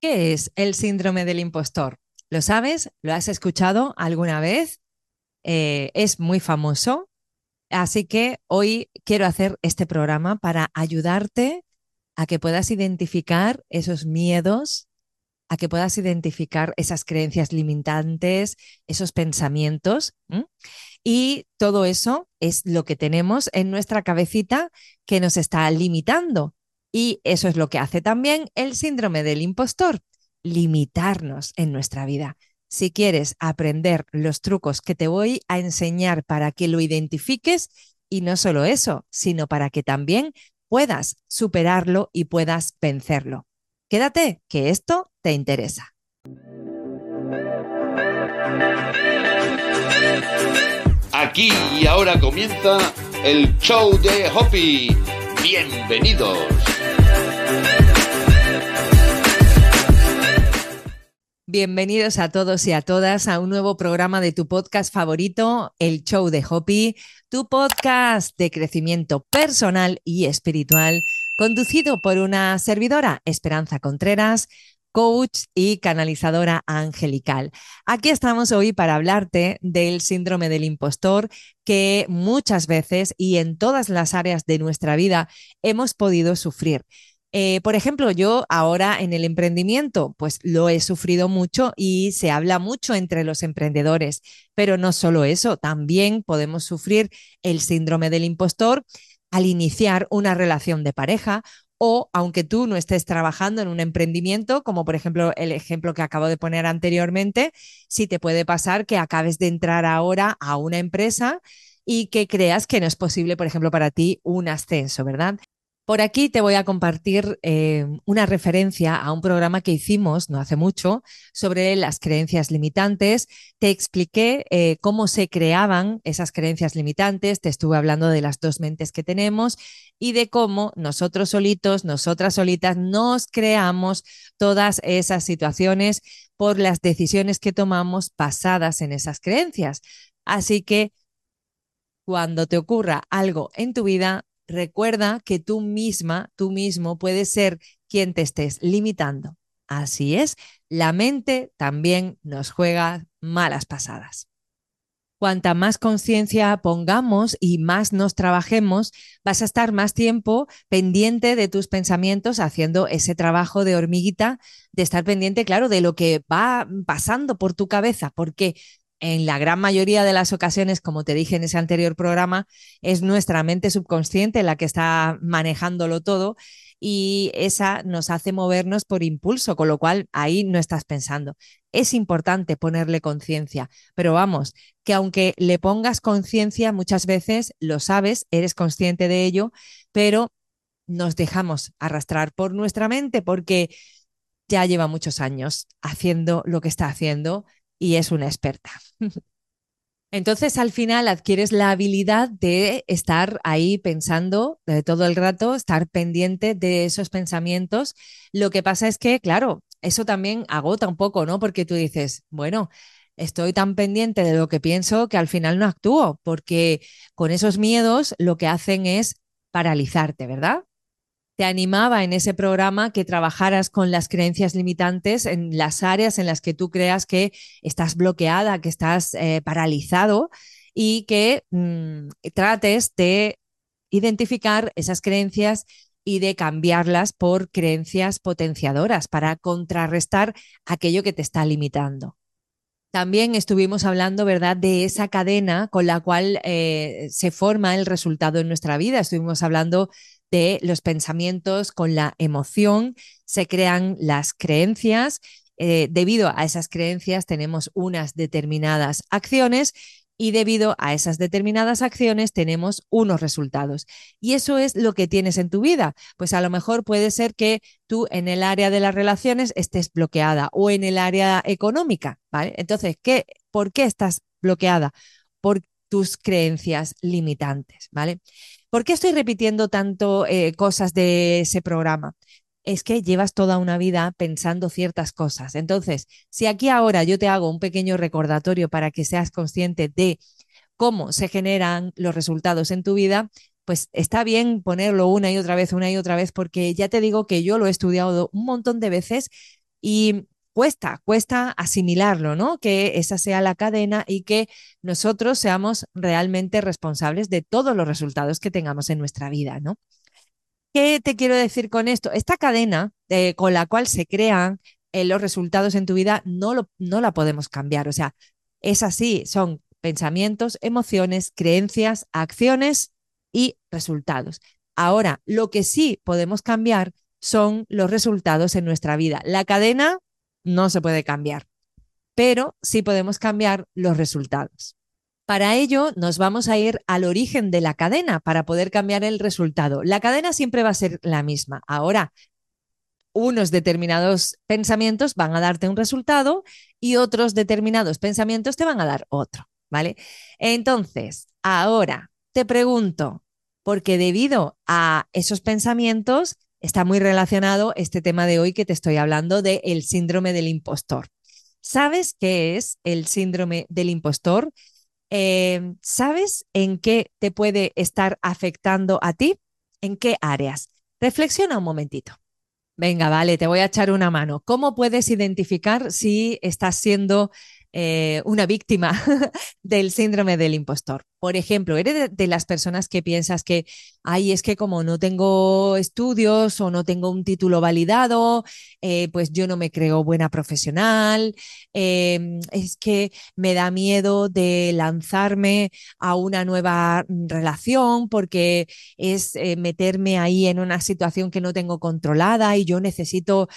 ¿Qué es el síndrome del impostor? ¿Lo sabes? ¿Lo has escuchado alguna vez? Eh, es muy famoso, así que hoy quiero hacer este programa para ayudarte a que puedas identificar esos miedos, a que puedas identificar esas creencias limitantes, esos pensamientos. Y todo eso es lo que tenemos en nuestra cabecita que nos está limitando. Y eso es lo que hace también el síndrome del impostor, limitarnos en nuestra vida. Si quieres aprender los trucos que te voy a enseñar para que lo identifiques, y no solo eso, sino para que también puedas superarlo y puedas vencerlo. Quédate, que esto te interesa. Aquí y ahora comienza el show de Hoppy. Bienvenidos. Bienvenidos a todos y a todas a un nuevo programa de tu podcast favorito, El Show de Hopi, tu podcast de crecimiento personal y espiritual, conducido por una servidora, Esperanza Contreras, coach y canalizadora angelical. Aquí estamos hoy para hablarte del síndrome del impostor que muchas veces y en todas las áreas de nuestra vida hemos podido sufrir. Eh, por ejemplo, yo ahora en el emprendimiento, pues lo he sufrido mucho y se habla mucho entre los emprendedores, pero no solo eso, también podemos sufrir el síndrome del impostor al iniciar una relación de pareja o aunque tú no estés trabajando en un emprendimiento, como por ejemplo el ejemplo que acabo de poner anteriormente, si te puede pasar que acabes de entrar ahora a una empresa y que creas que no es posible, por ejemplo, para ti un ascenso, ¿verdad? Por aquí te voy a compartir eh, una referencia a un programa que hicimos no hace mucho sobre las creencias limitantes. Te expliqué eh, cómo se creaban esas creencias limitantes, te estuve hablando de las dos mentes que tenemos y de cómo nosotros solitos, nosotras solitas, nos creamos todas esas situaciones por las decisiones que tomamos basadas en esas creencias. Así que cuando te ocurra algo en tu vida, recuerda que tú misma, tú mismo puedes ser quien te estés limitando. Así es, la mente también nos juega malas pasadas. Cuanta más conciencia pongamos y más nos trabajemos, vas a estar más tiempo pendiente de tus pensamientos, haciendo ese trabajo de hormiguita, de estar pendiente, claro, de lo que va pasando por tu cabeza, porque en la gran mayoría de las ocasiones, como te dije en ese anterior programa, es nuestra mente subconsciente la que está manejándolo todo y esa nos hace movernos por impulso, con lo cual ahí no estás pensando. Es importante ponerle conciencia, pero vamos, que aunque le pongas conciencia, muchas veces lo sabes, eres consciente de ello, pero nos dejamos arrastrar por nuestra mente porque ya lleva muchos años haciendo lo que está haciendo y es una experta. Entonces, al final adquieres la habilidad de estar ahí pensando de todo el rato, estar pendiente de esos pensamientos. Lo que pasa es que, claro, eso también agota un poco, ¿no? Porque tú dices, bueno, estoy tan pendiente de lo que pienso que al final no actúo, porque con esos miedos lo que hacen es paralizarte, ¿verdad? Te animaba en ese programa que trabajaras con las creencias limitantes en las áreas en las que tú creas que estás bloqueada, que estás eh, paralizado y que mm, trates de identificar esas creencias y de cambiarlas por creencias potenciadoras para contrarrestar aquello que te está limitando. También estuvimos hablando, ¿verdad?, de esa cadena con la cual eh, se forma el resultado en nuestra vida. Estuvimos hablando de los pensamientos con la emoción, se crean las creencias. Eh, debido a esas creencias tenemos unas determinadas acciones y debido a esas determinadas acciones tenemos unos resultados. Y eso es lo que tienes en tu vida. Pues a lo mejor puede ser que tú en el área de las relaciones estés bloqueada o en el área económica, ¿vale? Entonces, ¿qué, ¿por qué estás bloqueada? Por tus creencias limitantes, ¿vale? ¿Por qué estoy repitiendo tanto eh, cosas de ese programa? Es que llevas toda una vida pensando ciertas cosas. Entonces, si aquí ahora yo te hago un pequeño recordatorio para que seas consciente de cómo se generan los resultados en tu vida, pues está bien ponerlo una y otra vez, una y otra vez, porque ya te digo que yo lo he estudiado un montón de veces Y cuesta, cuesta asimilarlo, ¿no? Que esa sea la cadena y que nosotros seamos realmente responsables de todos los resultados que tengamos en nuestra vida, ¿no? ¿Qué te quiero decir con esto? Esta cadena eh, con la cual se crean eh, los resultados en tu vida no, lo, no la podemos cambiar. O sea, es así, son pensamientos, emociones, creencias, acciones y resultados. Ahora, lo que sí podemos cambiar son los resultados en nuestra vida. La cadena no se puede cambiar, pero sí podemos cambiar los resultados. Para ello, nos vamos a ir al origen de la cadena para poder cambiar el resultado. La cadena siempre va a ser la misma. Ahora, unos determinados pensamientos van a darte un resultado y otros determinados pensamientos te van a dar otro, ¿vale? Entonces, ahora te pregunto, porque debido a esos pensamientos está muy relacionado este tema de hoy que te estoy hablando del el síndrome del impostor. ¿Sabes qué es el síndrome del impostor? Eh, ¿Sabes en qué te puede estar afectando a ti? ¿En qué áreas? Reflexiona un momentito. Venga, vale, te voy a echar una mano. ¿Cómo puedes identificar si estás siendo eh, una víctima del síndrome del impostor. Por ejemplo, eres de, las personas que piensas que, ay, es que como no tengo estudios o no tengo un título validado, eh, pues yo no me creo buena profesional, em, es que me da miedo de lanzarme a una nueva relación porque es eh, meterme ahí en una situación que no tengo controlada y yo necesito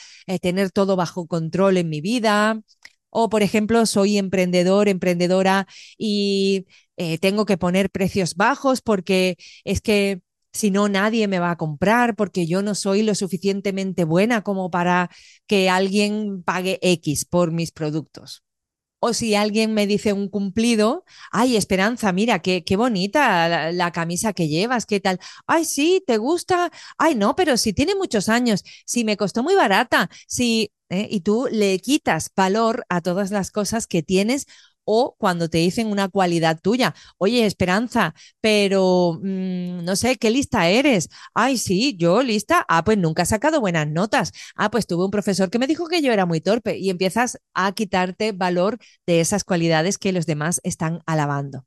tener todo bajo control en mi vida. O, por ejemplo, soy emprendedor, emprendedora y eh, tengo que poner precios bajos porque es que si no nadie me va a comprar porque yo no soy lo suficientemente buena como para que alguien pague X por mis productos. O si alguien me dice un cumplido, ay, Esperanza, mira, qué, qué bonita la, la, camisa que llevas, qué tal. Ay, sí, ¿te gusta? Ay, no, pero si tiene muchos años, si me costó muy barata, si ¿eh? y tú le quitas valor a todas las cosas que tienes o cuando te dicen una cualidad tuya, oye, Esperanza, pero mmm, no sé, ¿qué lista eres? Ay, sí, yo lista. Ah, pues nunca he sacado buenas notas. Ah, pues tuve un profesor que me dijo que yo era muy torpe y empiezas a quitarte valor de esas cualidades que los demás están alabando.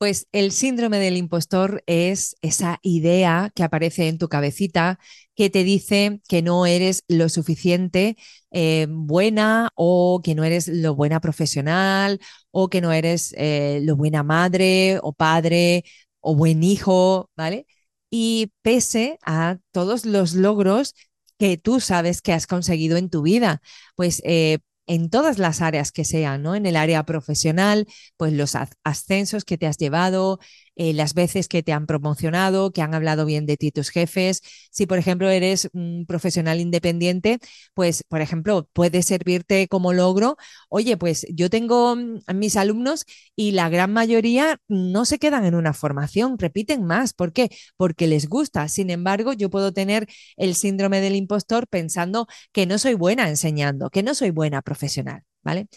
Pues el síndrome del impostor es esa idea que aparece en tu cabecita que te dice que no eres lo suficiente eh, buena o que no eres lo buena profesional o que no eres eh, lo buena madre o padre o buen hijo, ¿vale? Y pese a todos los logros que tú sabes que has conseguido en tu vida, pues eh, en todas las áreas que sean, ¿no? En el área profesional, pues los ascensos que te has llevado, eh, las veces que te han promocionado, que han hablado bien de ti tus jefes. Si, por ejemplo, eres un profesional independiente, pues, por ejemplo, puede servirte como logro. Oye, pues yo tengo mm, mis alumnos y la gran mayoría no se quedan en una formación, repiten más. ¿Por qué? Porque les gusta. Sin embargo, yo puedo tener el síndrome del impostor pensando que no soy buena enseñando, que no soy buena profesional, ¿vale?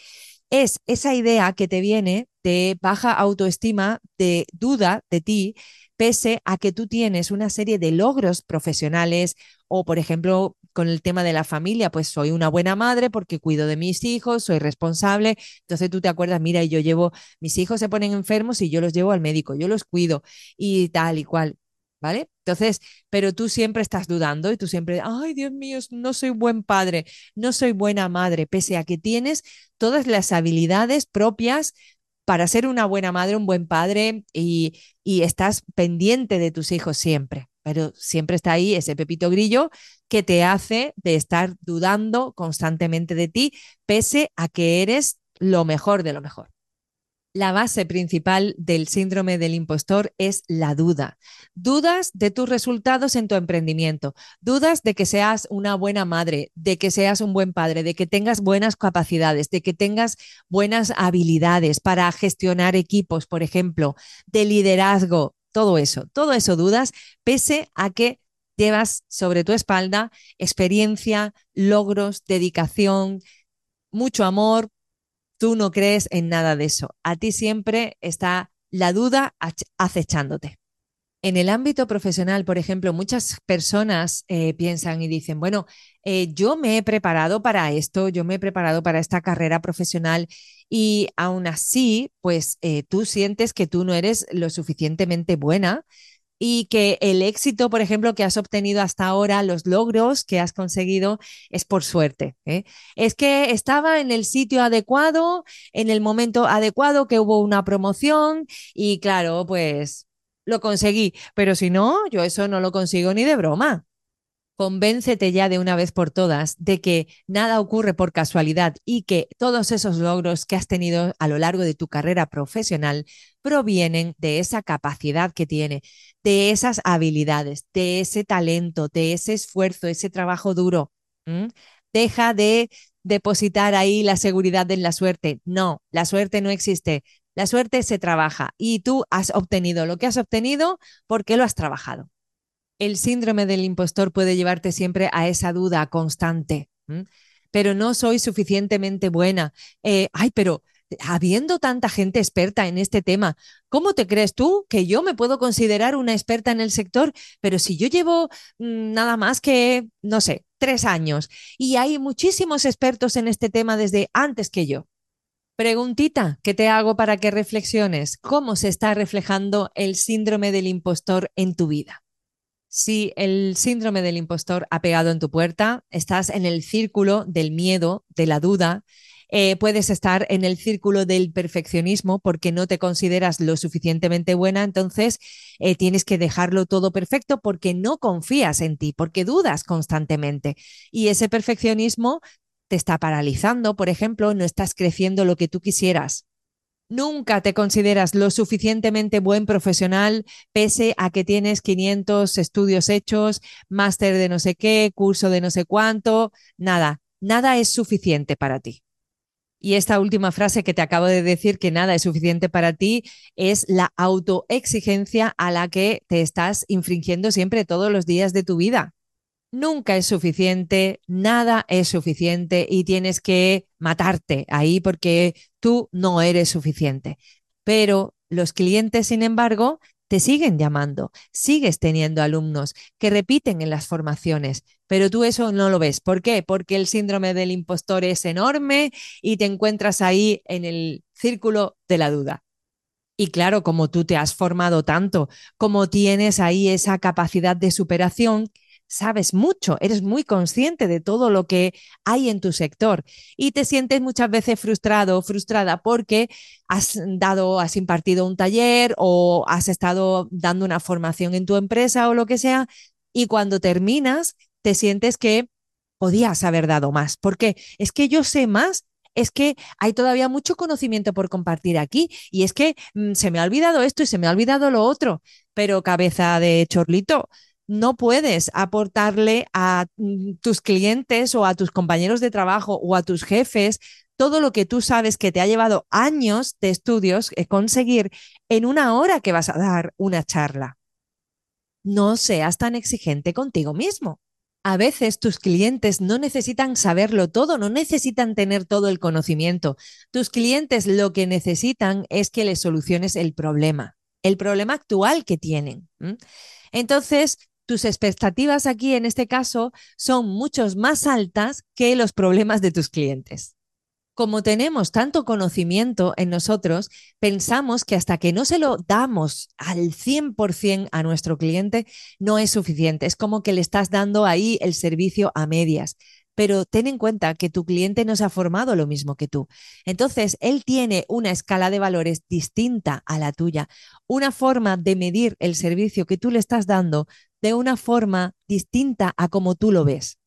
Es esa idea que te viene de baja autoestima, de duda de ti, pese a que tú tienes una serie de logros profesionales o, por ejemplo, con el tema de la familia, pues soy una buena madre porque cuido de mis hijos, soy responsable. Entonces tú te acuerdas, mira, yo llevo, mis hijos se ponen enfermos y yo los llevo al médico, yo los cuido y tal y cual. ¿vale? Entonces, pero tú siempre estás dudando y tú siempre, ay, Dios mío, no soy buen padre, no soy buena madre, pese a que tienes todas las habilidades propias para ser una buena madre, un buen padre y, y estás pendiente de tus hijos siempre. Pero siempre está ahí ese pepito grillo que te hace de estar dudando constantemente de ti, pese a que eres lo mejor de lo mejor. La base principal del síndrome del impostor es la duda. Dudas de tus resultados en tu emprendimiento, dudas de que seas una buena madre, de que seas un buen padre, de que tengas buenas capacidades, de que tengas buenas habilidades para gestionar equipos, por ejemplo, de liderazgo, todo eso, todo eso dudas, pese a que llevas sobre tu espalda experiencia, logros, dedicación, mucho amor, Tú no crees en nada de eso. A ti siempre está la duda acechándote. En el ámbito profesional, por ejemplo, muchas personas eh, piensan y dicen, bueno, eh, yo me he preparado para esto, yo me he preparado para esta carrera profesional y aún así, pues eh, tú sientes que tú no eres lo suficientemente buena y que el éxito, por ejemplo, que has obtenido hasta ahora, los logros que has conseguido, es por suerte. ¿eh? Es que estaba en el sitio adecuado, en el momento adecuado, que hubo una promoción y claro, pues lo conseguí, pero si no, yo eso no lo consigo ni de broma. Convéncete ya de una vez por todas de que nada ocurre por casualidad y que todos esos logros que has tenido a lo largo de tu carrera profesional provienen de esa capacidad que tiene, de esas habilidades, de ese talento, de ese esfuerzo, ese trabajo duro. Deja de depositar ahí la seguridad en la suerte. No, la suerte no existe. La suerte se trabaja y tú has obtenido lo que has obtenido porque lo has trabajado el síndrome del impostor puede llevarte siempre a esa duda constante. Pero no soy suficientemente buena. Eh, ay, pero habiendo tanta gente experta en este tema, ¿cómo te crees tú que yo me puedo considerar una experta en el sector? Pero si yo llevo mm, nada más que, no sé, tres años y hay muchísimos expertos en este tema desde antes que yo. Preguntita que te hago para que reflexiones. ¿Cómo se está reflejando el síndrome del impostor en tu vida? Si el síndrome del impostor ha pegado en tu puerta, estás en el círculo del miedo, de la duda, eh, puedes estar en el círculo del perfeccionismo porque no te consideras lo suficientemente buena, entonces eh, tienes que dejarlo todo perfecto porque no confías en ti, porque dudas constantemente. Y ese perfeccionismo te está paralizando, por ejemplo, no estás creciendo lo que tú quisieras. Nunca te consideras lo suficientemente buen profesional pese a que tienes 500 estudios hechos, máster de no sé qué, curso de no sé cuánto, nada, nada es suficiente para ti. Y esta última frase que te acabo de decir, que nada es suficiente para ti, es la autoexigencia a la que te estás infringiendo siempre todos los días de tu vida nunca es suficiente, nada es suficiente y tienes que matarte ahí porque tú no eres suficiente. Pero los clientes, sin embargo, te siguen llamando, sigues teniendo alumnos que repiten en las formaciones, pero tú eso no lo ves. ¿Por qué? Porque el síndrome del impostor es enorme y te encuentras ahí en el círculo de la duda. Y claro, como tú te has formado tanto, como tienes ahí esa capacidad de superación, sabes mucho, eres muy consciente de todo lo que hay en tu sector y te sientes muchas veces frustrado o frustrada porque has dado, has impartido un taller o has estado dando una formación en tu empresa o lo que sea y cuando terminas te sientes que podías haber dado más, porque es que yo sé más es que hay todavía mucho conocimiento por compartir aquí y es que mm, se me ha olvidado esto y se me ha olvidado lo otro, pero cabeza de chorlito, no puedes aportarle a mm, tus clientes o a tus compañeros de trabajo o a tus jefes todo lo que tú sabes que te ha llevado años de estudios eh, conseguir en una hora que vas a dar una charla. No seas tan exigente contigo mismo. A veces tus clientes no necesitan saberlo todo, no necesitan tener todo el conocimiento. Tus clientes lo que necesitan es que les soluciones el problema, el problema actual que tienen. Entonces, tus expectativas aquí en este caso son muchos más altas que los problemas de tus clientes. Como tenemos tanto conocimiento en nosotros, pensamos que hasta que no se lo damos al 100% a nuestro cliente, no es suficiente. Es como que le estás dando ahí el servicio a medias pero ten en cuenta que tu cliente no se ha formado lo mismo que tú. Entonces, él tiene una escala de valores distinta a la tuya, una forma de medir el servicio que tú le estás dando de una forma distinta a como tú lo ves.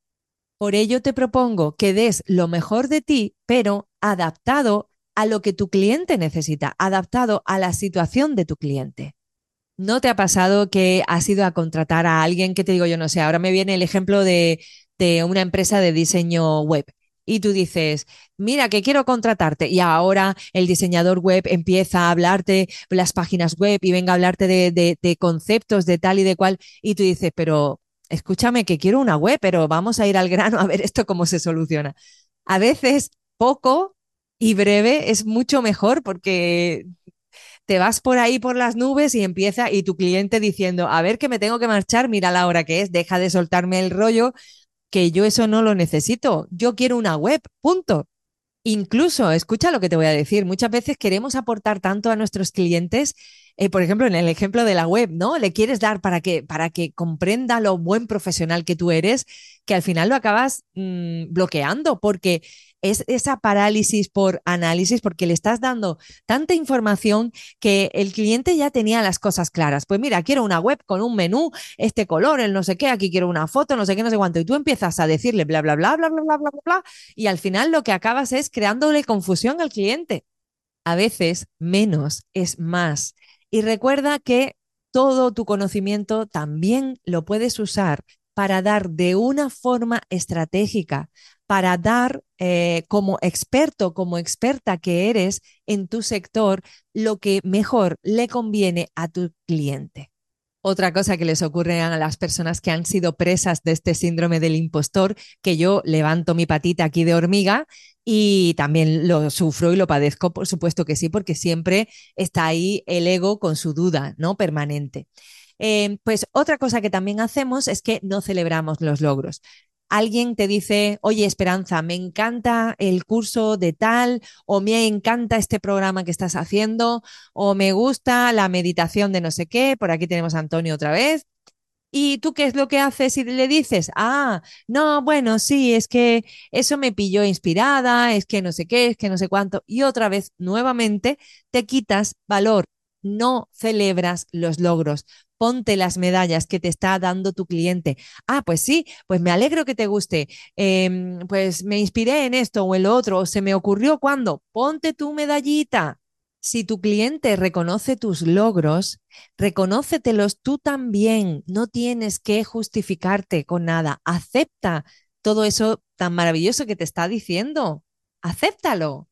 Por ello te propongo que des lo mejor de ti, pero adaptado a lo que tu cliente necesita, adaptado a la situación de tu cliente. ¿No te ha pasado que has ido a contratar a alguien que te digo yo no sé? Ahora me viene el ejemplo de de una empresa de diseño web. Y tú dices, mira, que quiero contratarte y ahora el diseñador web empieza a hablarte las páginas web y venga a hablarte de, conceptos de tal y de cual. Y tú dices, pero escúchame que quiero una web, pero vamos a ir al grano a ver esto cómo se soluciona. A veces poco y breve es mucho mejor porque te vas por ahí por las nubes y empieza y tu cliente diciendo, a ver que me tengo que marchar, mira la hora que es, deja de soltarme el rollo, que yo eso no lo necesito, yo quiero una web, punto. Incluso, escucha lo que te voy a decir, muchas veces queremos aportar tanto a nuestros clientes eh, por ejemplo, en el ejemplo de la web, ¿no? Le quieres dar para que, para que comprenda lo buen profesional que tú eres, que al final lo acabas mm, bloqueando porque es esa parálisis por análisis porque le estás dando tanta información que el cliente ya tenía las cosas claras. Pues mira, quiero una web con un menú, este color, el no sé qué, aquí quiero una foto, no sé qué, no sé cuánto. Y tú empiezas a decirle bla, bla, bla, bla, bla, bla, bla, bla. Y al final lo que acabas es creándole confusión al cliente. A veces menos es más. Y recuerda que todo tu conocimiento también lo puedes usar para dar de una forma estratégica para dar eh, como experto, como experta que eres en tu sector, lo que mejor le conviene a tu cliente. Otra cosa que les ocurre a las personas que han sido presas de este síndrome del impostor, que yo levanto mi patita aquí de hormiga y también lo sufro y lo padezco, por supuesto que sí, porque siempre está ahí el ego con su duda, ¿no? Permanente. Eh, pues otra cosa que también hacemos es que no celebramos los logros alguien te dice, oye Esperanza, me encanta el curso de tal, o me encanta este programa que estás haciendo, o me gusta la meditación de no sé qué, por aquí tenemos a Antonio otra vez. ¿Y tú qué es lo que haces y le dices? Ah, no, bueno, sí, es que eso me pilló inspirada, es que no sé qué, es que no sé cuánto. Y otra vez, nuevamente, te quitas valor, no celebras los logros ponte las medallas que te está dando tu cliente. Ah, pues sí, pues me alegro que te guste. Em, pues me inspiré en esto o el otro, o se me ocurrió cuando. Ponte tu medallita. Si tu cliente reconoce tus logros, reconócetelos tú también. No tienes que justificarte con nada. Acepta todo eso tan maravilloso que te está diciendo. Acéptalo.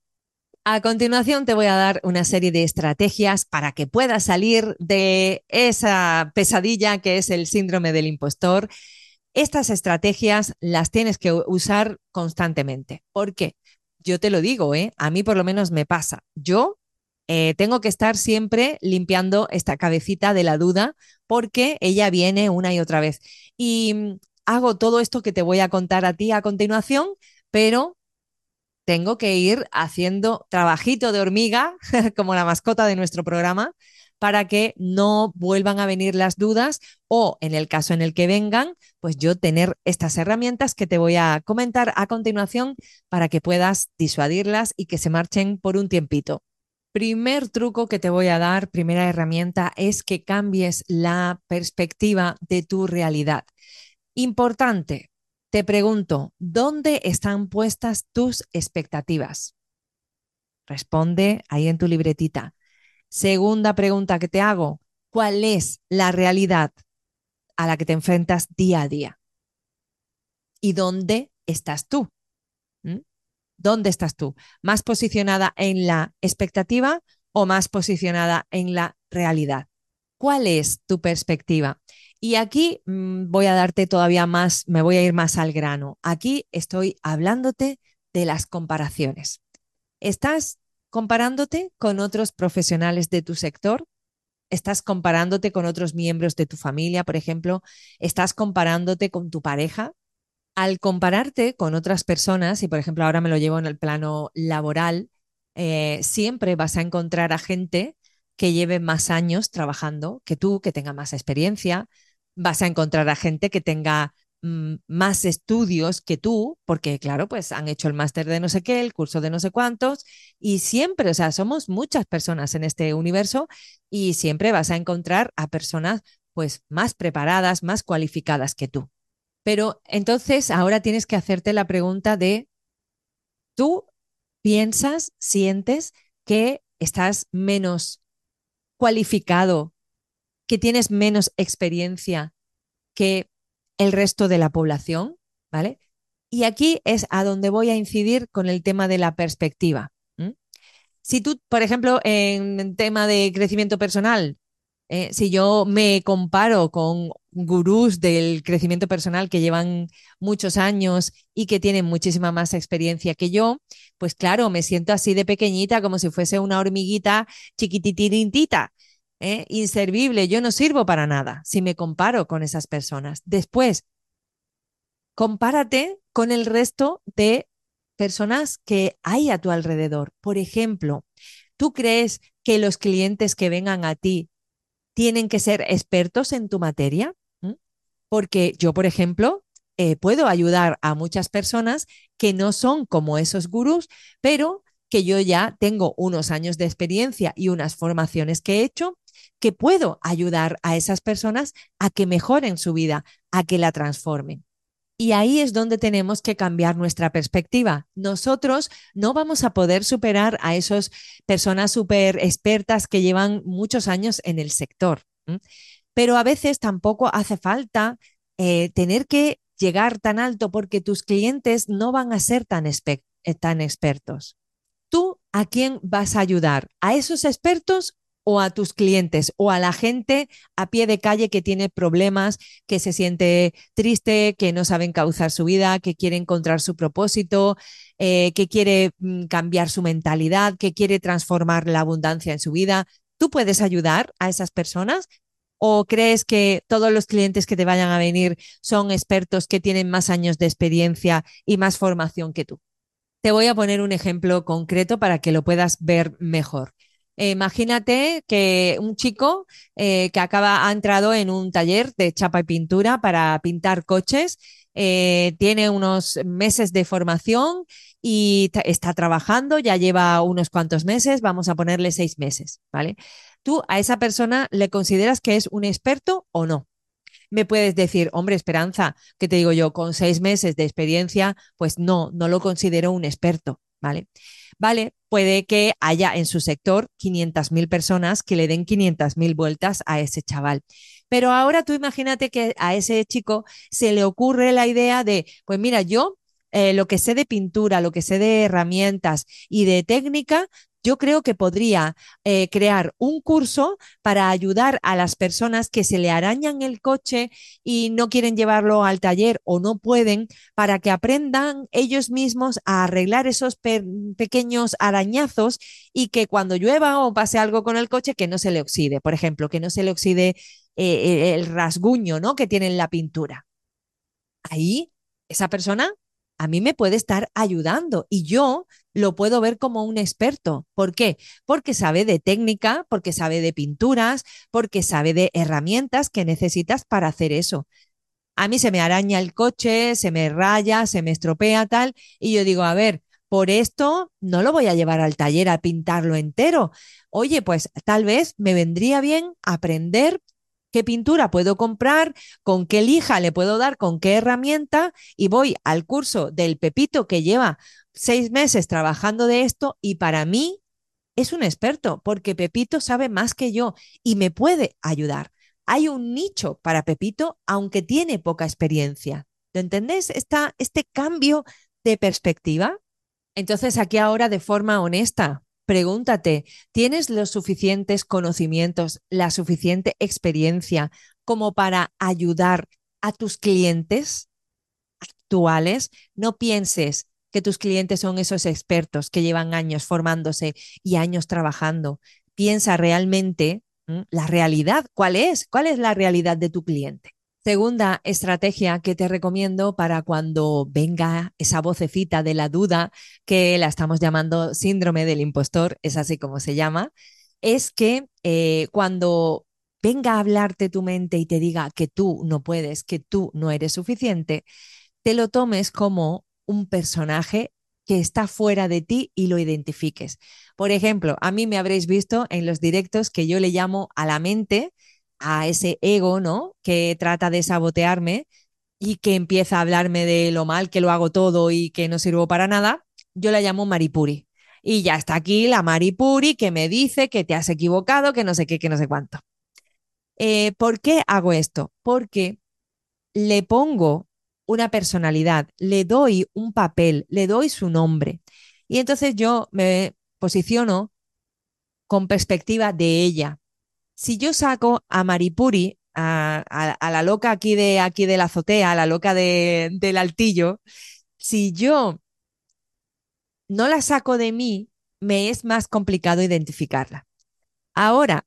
A continuación te voy a dar una serie de estrategias para que puedas salir de esa pesadilla que es el síndrome del impostor. Estas estrategias las tienes que usar constantemente. ¿Por qué? Yo te lo digo, ¿eh? a mí por lo menos me pasa. Yo eh, tengo que estar siempre limpiando esta cabecita de la duda porque ella viene una y otra vez. Y mm, hago todo esto que te voy a contar a ti a continuación, pero tengo que ir haciendo trabajito de hormiga, como la mascota de nuestro programa, para que no vuelvan a venir las dudas o en el caso en el que vengan, pues yo tener estas herramientas que te voy a comentar a continuación para que puedas disuadirlas y que se marchen por un tiempito. Primer truco que te voy a dar, primera herramienta, es que cambies la perspectiva de tu realidad. Importante, te pregunto, ¿dónde están puestas tus expectativas? Responde ahí en tu libretita. Segunda pregunta que te hago, ¿cuál es la realidad a la que te enfrentas día a día? ¿Y dónde estás tú? ¿Mm? ¿Dónde estás tú? ¿Más posicionada en la expectativa o más posicionada en la realidad? ¿Cuál es tu perspectiva? Y aquí mm, voy a darte todavía más, me voy a ir más al grano. Aquí estoy hablándote de las comparaciones. ¿Estás comparándote con otros profesionales de tu sector? ¿Estás comparándote con otros miembros de tu familia, por ejemplo? ¿Estás comparándote con tu pareja? Al compararte con otras personas, y por ejemplo ahora me lo llevo en el plano laboral, eh, siempre vas a encontrar a gente que lleve más años trabajando que tú, que tenga más experiencia, vas a encontrar a gente que tenga mm, más estudios que tú, porque claro, pues han hecho el máster de no sé qué, el curso de no sé cuántos, y siempre, o sea, somos muchas personas en este universo y siempre vas a encontrar a personas pues más preparadas, más cualificadas que tú. Pero entonces ahora tienes que hacerte la pregunta de, ¿tú piensas, sientes que estás menos cualificado que tienes menos experiencia que el resto de la población, ¿vale? Y aquí es a donde voy a incidir con el tema de la perspectiva. Si tú, por ejemplo, en tema de crecimiento personal, eh, si yo me comparo con gurús del crecimiento personal que llevan muchos años y que tienen muchísima más experiencia que yo, pues claro, me siento así de pequeñita, como si fuese una hormiguita chiquititirintita, ¿eh? inservible, yo no sirvo para nada si me comparo con esas personas. Después, compárate con el resto de personas que hay a tu alrededor. Por ejemplo, ¿tú crees que los clientes que vengan a ti tienen que ser expertos en tu materia? ¿Mm? Porque yo, por ejemplo, eh, puedo ayudar a muchas personas que no son como esos gurús, pero que yo ya tengo unos años de experiencia y unas formaciones que he hecho, que puedo ayudar a esas personas a que mejoren su vida, a que la transformen. Y ahí es donde tenemos que cambiar nuestra perspectiva. Nosotros no vamos a poder superar a esas personas súper expertas que llevan muchos años en el sector. Pero a veces tampoco hace falta eh, tener que llegar tan alto porque tus clientes no van a ser tan, tan expertos. ¿Tú a quién vas a ayudar? ¿A esos expertos o a tus clientes o a la gente a pie de calle que tiene problemas, que se siente triste, que no sabe encauzar su vida, que quiere encontrar su propósito, eh, que quiere mm, cambiar su mentalidad, que quiere transformar la abundancia en su vida. ¿Tú puedes ayudar a esas personas? ¿O crees que todos los clientes que te vayan a venir son expertos que tienen más años de experiencia y más formación que tú? Te voy a poner un ejemplo concreto para que lo puedas ver mejor. Eh, imagínate que un chico eh, que acaba, ha entrado en un taller de chapa y pintura para pintar coches, eh, tiene unos meses de formación y está trabajando, ya lleva unos cuantos meses, vamos a ponerle seis meses, ¿vale? ¿Tú a esa persona le consideras que es un experto o no? Me puedes decir, hombre, Esperanza, que te digo yo, con seis meses de experiencia, pues no, no lo considero un experto, ¿vale? Vale, puede que haya en su sector 500.000 personas que le den 500.000 vueltas a ese chaval. Pero ahora tú imagínate que a ese chico se le ocurre la idea de, pues mira, yo eh, lo que sé de pintura, lo que sé de herramientas y de técnica, yo creo que podría eh, crear un curso para ayudar a las personas que se le arañan el coche y no quieren llevarlo al taller o no pueden, para que aprendan ellos mismos a arreglar esos pequeños arañazos y que cuando llueva o pase algo con el coche, que no se le oxide, por ejemplo, que no se le oxide eh, el rasguño ¿no? que tiene en la pintura. Ahí, esa persona a mí me puede estar ayudando y yo lo puedo ver como un experto. ¿Por qué? Porque sabe de técnica, porque sabe de pinturas, porque sabe de herramientas que necesitas para hacer eso. A mí se me araña el coche, se me raya, se me estropea tal, y yo digo, a ver, por esto no lo voy a llevar al taller a pintarlo entero. Oye, pues tal vez me vendría bien aprender qué pintura puedo comprar, con qué lija le puedo dar, con qué herramienta y voy al curso del Pepito que lleva seis meses trabajando de esto y para mí es un experto porque Pepito sabe más que yo y me puede ayudar. Hay un nicho para Pepito aunque tiene poca experiencia. ¿Lo entendés? este cambio de perspectiva. Entonces aquí ahora de forma honesta, Pregúntate, ¿tienes los suficientes conocimientos, la suficiente experiencia como para ayudar a tus clientes actuales? No pienses que tus clientes son esos expertos que llevan años formándose y años trabajando. Piensa realmente la realidad. ¿Cuál es? ¿Cuál es la realidad de tu cliente? Segunda estrategia que te recomiendo para cuando venga esa vocecita de la duda, que la estamos llamando síndrome del impostor, es así como se llama, es que eh, cuando venga a hablarte tu mente y te diga que tú no puedes, que tú no eres suficiente, te lo tomes como un personaje que está fuera de ti y lo identifiques. Por ejemplo, a mí me habréis visto en los directos que yo le llamo a la mente a ese ego, ¿no? Que trata de sabotearme y que empieza a hablarme de lo mal que lo hago todo y que no sirvo para nada, yo la llamo Maripuri. Y ya está aquí la Maripuri que me dice que te has equivocado, que no sé qué, que no sé cuánto. Eh, ¿Por qué hago esto? Porque le pongo una personalidad, le doy un papel, le doy su nombre. Y entonces yo me posiciono con perspectiva de ella, si yo saco a Maripuri, a, la loca aquí de, aquí de la azotea, a la loca del altillo, si yo no la saco de mí, me es más complicado identificarla. Ahora,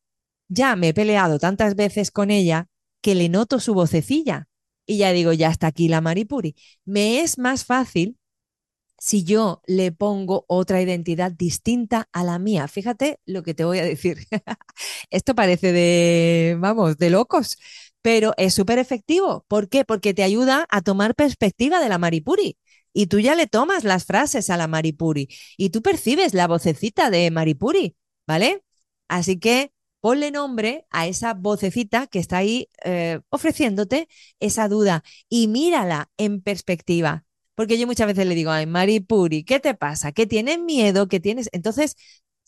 ya me he peleado tantas veces con ella que le noto su vocecilla y ya digo, ya está aquí la Maripuri. Me es más fácil si yo le pongo otra identidad distinta a la mía. Fíjate lo que te voy a decir. Esto parece de, vamos, de locos, pero es súper efectivo. ¿Por qué? Porque te ayuda a tomar perspectiva de la Maripuri. Y tú ya le tomas las frases a la Maripuri y tú percibes la vocecita de Maripuri, ¿vale? Así que ponle nombre a esa vocecita que está ahí eh, ofreciéndote esa duda y mírala en perspectiva. Porque yo muchas veces le digo, ay, Maripuri, ¿qué te pasa? ¿Qué tienes miedo? ¿Qué tienes? Entonces,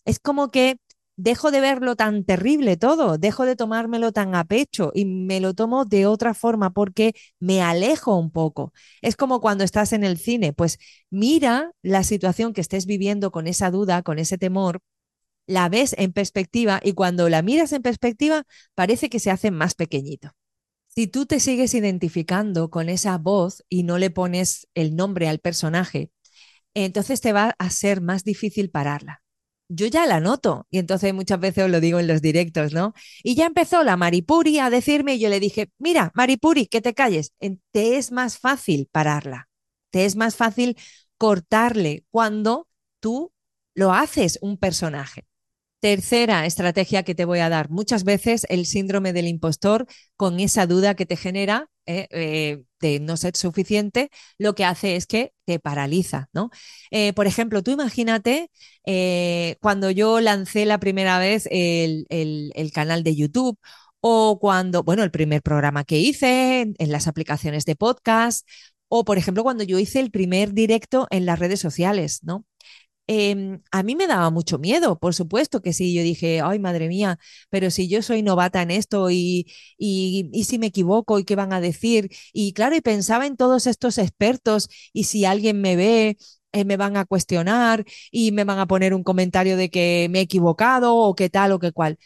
es como que dejo de verlo tan terrible todo, dejo de tomármelo tan a pecho y me lo tomo de otra forma porque me alejo un poco. Es como cuando estás en el cine, pues mira la situación que estés viviendo con esa duda, con ese temor la ves en perspectiva y cuando la miras en perspectiva parece que se hace más pequeñito. Si tú te sigues identificando con esa voz y no le pones el nombre al personaje, entonces te va a ser más difícil pararla. Yo ya la noto y entonces muchas veces os lo digo en los directos, ¿no? Y ya empezó la Maripuri a decirme y yo le dije, mira, Maripuri, que te calles, te es más fácil pararla, te es más fácil cortarle cuando tú lo haces un personaje. Tercera estrategia que te voy a dar. Muchas veces el síndrome del impostor, con esa duda que te genera eh, eh, de no ser suficiente, lo que hace es que te paraliza, ¿no? Eh, por ejemplo, tú imagínate cuando yo lancé la primera vez el, el, canal de YouTube o cuando, bueno, el primer programa que hice en las aplicaciones de podcast o, por ejemplo, cuando yo hice el primer directo en las redes sociales, ¿no? Em, a mí me daba mucho miedo, por supuesto que sí. Yo dije, ay, madre mía, pero si yo soy novata en esto y, y, si me equivoco y qué van a decir. Y claro, y pensaba en todos estos expertos y si alguien me ve, eh, me van a cuestionar y me van a poner un comentario de que me he equivocado o qué tal o qué cual.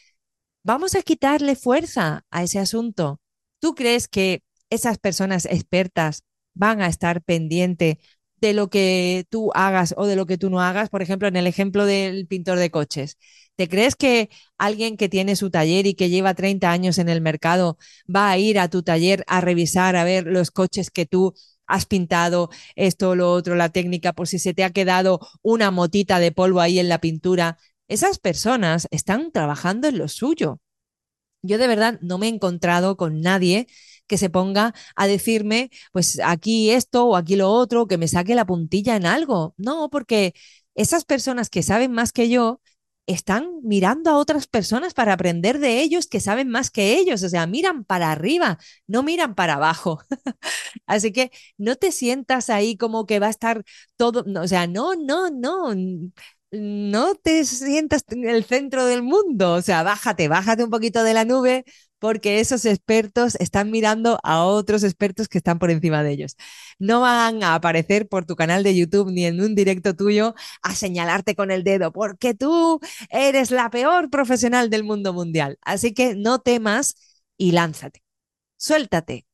Vamos a quitarle fuerza a ese asunto. ¿Tú crees que esas personas expertas van a estar pendientes de lo que tú hagas o de lo que tú no hagas. Por ejemplo, en el ejemplo del pintor de coches. ¿Te crees que alguien que tiene su taller y que lleva 30 años en el mercado va a ir a tu taller a revisar, a ver los coches que tú has pintado, esto, lo otro, la técnica, por si se te ha quedado una motita de polvo ahí en la pintura? Esas personas están trabajando en lo suyo. Yo de verdad no me he encontrado con nadie que se ponga a decirme, pues aquí esto o aquí lo otro, que me saque la puntilla en algo. No, porque esas personas que saben más que yo están mirando a otras personas para aprender de ellos que saben más que ellos, o sea, miran para arriba, no miran para abajo. Así que no te sientas ahí como que va a estar todo, o sea, no, no, no, no te sientas en el centro del mundo, o sea, bájate, bájate un poquito de la nube, porque esos expertos están mirando a otros expertos que están por encima de ellos. No van a aparecer por tu canal de YouTube ni en un directo tuyo a señalarte con el dedo, porque tú eres la peor profesional del mundo mundial. Así que no temas y lánzate. Suéltate.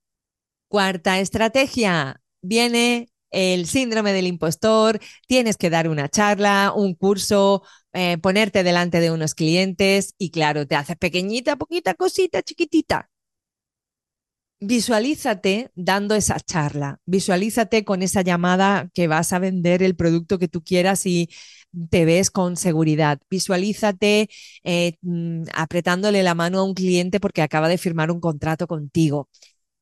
Cuarta estrategia. Viene el síndrome del impostor, tienes que dar una charla, un curso, eh, ponerte delante de unos clientes y claro, te haces pequeñita, poquita cosita, chiquitita. Visualízate dando esa charla, visualízate con esa llamada que vas a vender el producto que tú quieras y te ves con seguridad. Visualízate eh, mm, apretándole la mano a un cliente porque acaba de firmar un contrato contigo.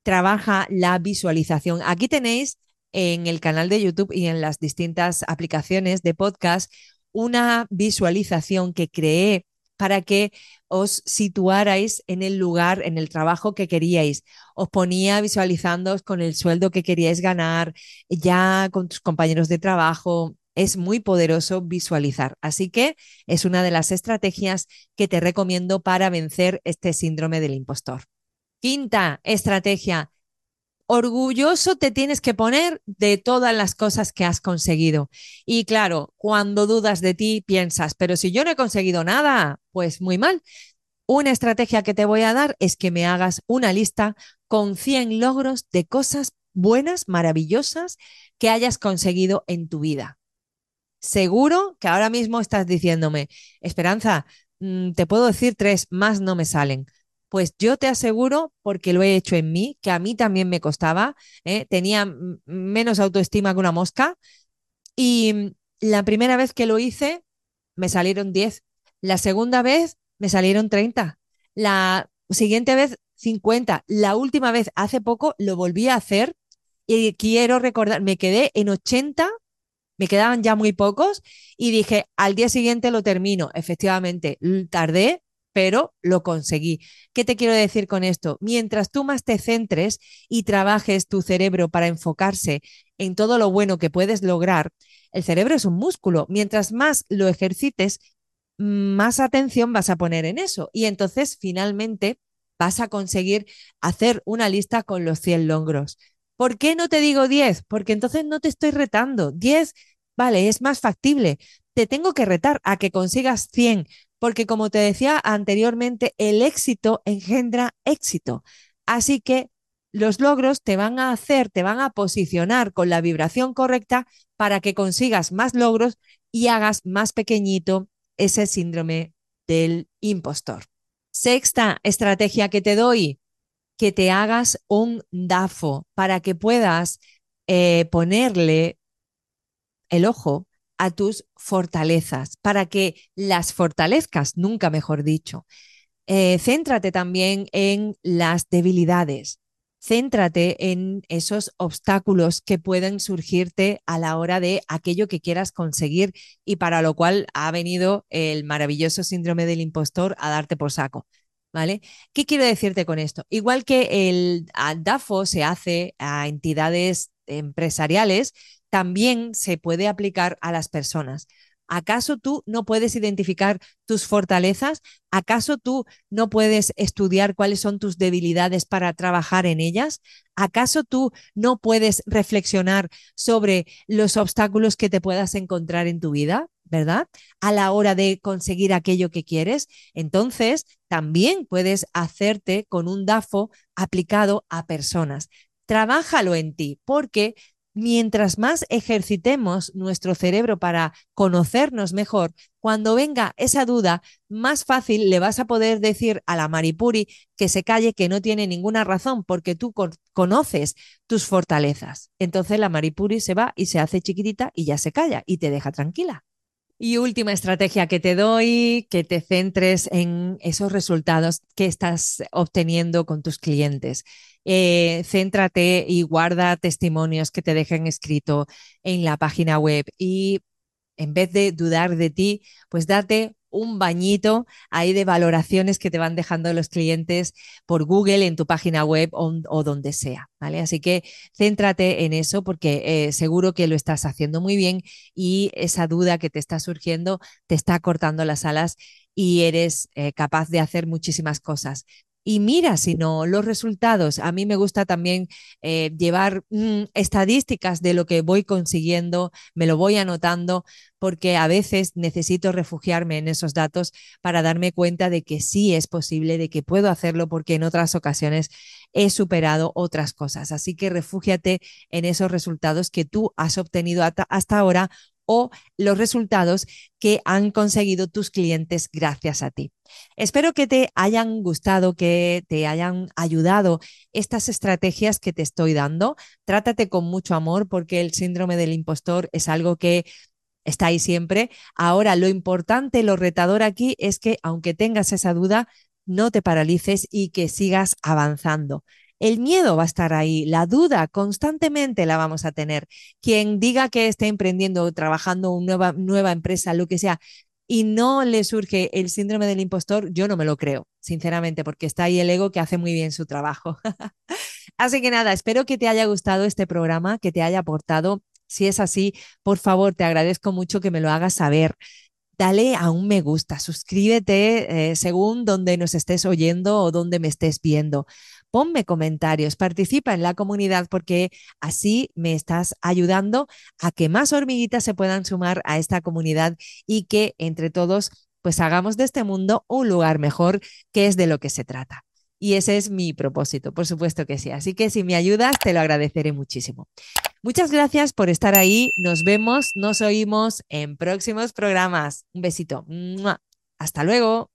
Trabaja la visualización. Aquí tenéis en el canal de YouTube y en las distintas aplicaciones de podcast una visualización que creé para que os situarais en el lugar, en el trabajo que queríais. Os ponía visualizándoos con el sueldo que queríais ganar, ya con tus compañeros de trabajo. Es muy poderoso visualizar. Así que es una de las estrategias que te recomiendo para vencer este síndrome del impostor. Quinta estrategia, orgulloso te tienes que poner de todas las cosas que has conseguido. Y claro, cuando dudas de ti, piensas, pero si yo no he conseguido nada, pues muy mal. Una estrategia que te voy a dar es que me hagas una lista con 100 logros de cosas buenas, maravillosas que hayas conseguido en tu vida. seguro que ahora mismo estás diciéndome, Esperanza, mm, te puedo decir tres, más no me salen. Pues yo te aseguro, porque lo he hecho en mí, que a mí también me costaba, ¿eh? tenía menos autoestima que una mosca. Y la primera vez que lo hice, me salieron 10. La segunda vez, me salieron 30. La siguiente vez, 50. La última vez, hace poco, lo volví a hacer y quiero recordar, me quedé en 80 me quedaban ya muy pocos y dije, al día siguiente lo termino. Efectivamente, tardé, pero lo conseguí. ¿Qué te quiero decir con esto? Mientras tú más te centres y trabajes tu cerebro para enfocarse en todo lo bueno que puedes lograr, el cerebro es un músculo. Mientras más lo ejercites, más atención vas a poner en eso. Y entonces finalmente vas a conseguir hacer una lista con los 100 logros. ¿Por qué no te digo 10? Porque entonces no te estoy retando. 10, vale, es más factible. Te tengo que retar a que consigas 100, porque como te decía anteriormente, el éxito engendra éxito. Así que los logros te van a hacer, te van a posicionar con la vibración correcta para que consigas más logros y hagas más pequeñito ese síndrome del impostor. Sexta estrategia que te doy, que te hagas un DAFO para que puedas eh, ponerle el ojo a tus fortalezas, para que las fortalezcas, nunca mejor dicho. Eh, céntrate también en las debilidades. Céntrate en esos obstáculos que pueden surgirte a la hora de aquello que quieras conseguir y para lo cual ha venido el maravilloso síndrome del impostor a darte por saco. ¿Vale? ¿Qué quiero decirte con esto? Igual que el DAFO se hace a entidades empresariales, también se puede aplicar a las personas. ¿Acaso tú no puedes identificar tus fortalezas? ¿Acaso tú no puedes estudiar cuáles son tus debilidades para trabajar en ellas? ¿Acaso tú no puedes reflexionar sobre los obstáculos que te puedas encontrar en tu vida? ¿verdad? A la hora de conseguir aquello que quieres, entonces también puedes hacerte con un DAFO aplicado a personas. Trabájalo en ti, porque mientras más ejercitemos nuestro cerebro para conocernos mejor, cuando venga esa duda, más fácil le vas a poder decir a la Maripuri que se calle, que no tiene ninguna razón, porque tú conoces tus fortalezas. Entonces la Maripuri se va y se hace chiquitita y ya se calla y te deja tranquila. Y última estrategia que te doy, que te centres en esos resultados que estás obteniendo con tus clientes. Eh, céntrate y guarda testimonios que te dejen escrito en la página web y en vez de dudar de ti, pues date un bañito ahí de valoraciones que te van dejando los clientes por Google, en tu página web o, donde sea, ¿vale? Así que céntrate en eso porque eh, seguro que lo estás haciendo muy bien y esa duda que te está surgiendo te está cortando las alas y eres eh, capaz de hacer muchísimas cosas y mira, sino los resultados. A mí me gusta también eh, llevar mm, estadísticas de lo que voy consiguiendo, me lo voy anotando, porque a veces necesito refugiarme en esos datos para darme cuenta de que sí es posible, de que puedo hacerlo, porque en otras ocasiones he superado otras cosas. Así que refúgiate en esos resultados que tú has obtenido hasta ahora o los resultados que han conseguido tus clientes gracias a ti. Espero que te hayan gustado, que te hayan ayudado estas estrategias que te estoy dando. Trátate con mucho amor porque el síndrome del impostor es algo que está ahí siempre. Ahora, lo importante, lo retador aquí es que aunque tengas esa duda, no te paralices y que sigas avanzando. El miedo va a estar ahí, la duda constantemente la vamos a tener. Quien diga que esté emprendiendo, trabajando una nueva, nueva empresa, lo que sea, y no le surge el síndrome del impostor, yo no me lo creo, sinceramente, porque está ahí el ego que hace muy bien su trabajo. así que nada, espero que te haya gustado este programa, que te haya aportado. Si es así, por favor, te agradezco mucho que me lo hagas saber dale a un me gusta, suscríbete eh, según donde nos estés oyendo o donde me estés viendo ponme comentarios, participa en la comunidad porque así me estás ayudando a que más hormiguitas se puedan sumar a esta comunidad y que entre todos pues hagamos de este mundo un lugar mejor, que es de lo que se trata. y ese es mi propósito, por supuesto que sí. Así que si me ayudas, te lo agradeceré muchísimo. Muchas gracias por estar ahí. Nos vemos, nos oímos en próximos programas. Un besito. Hasta luego.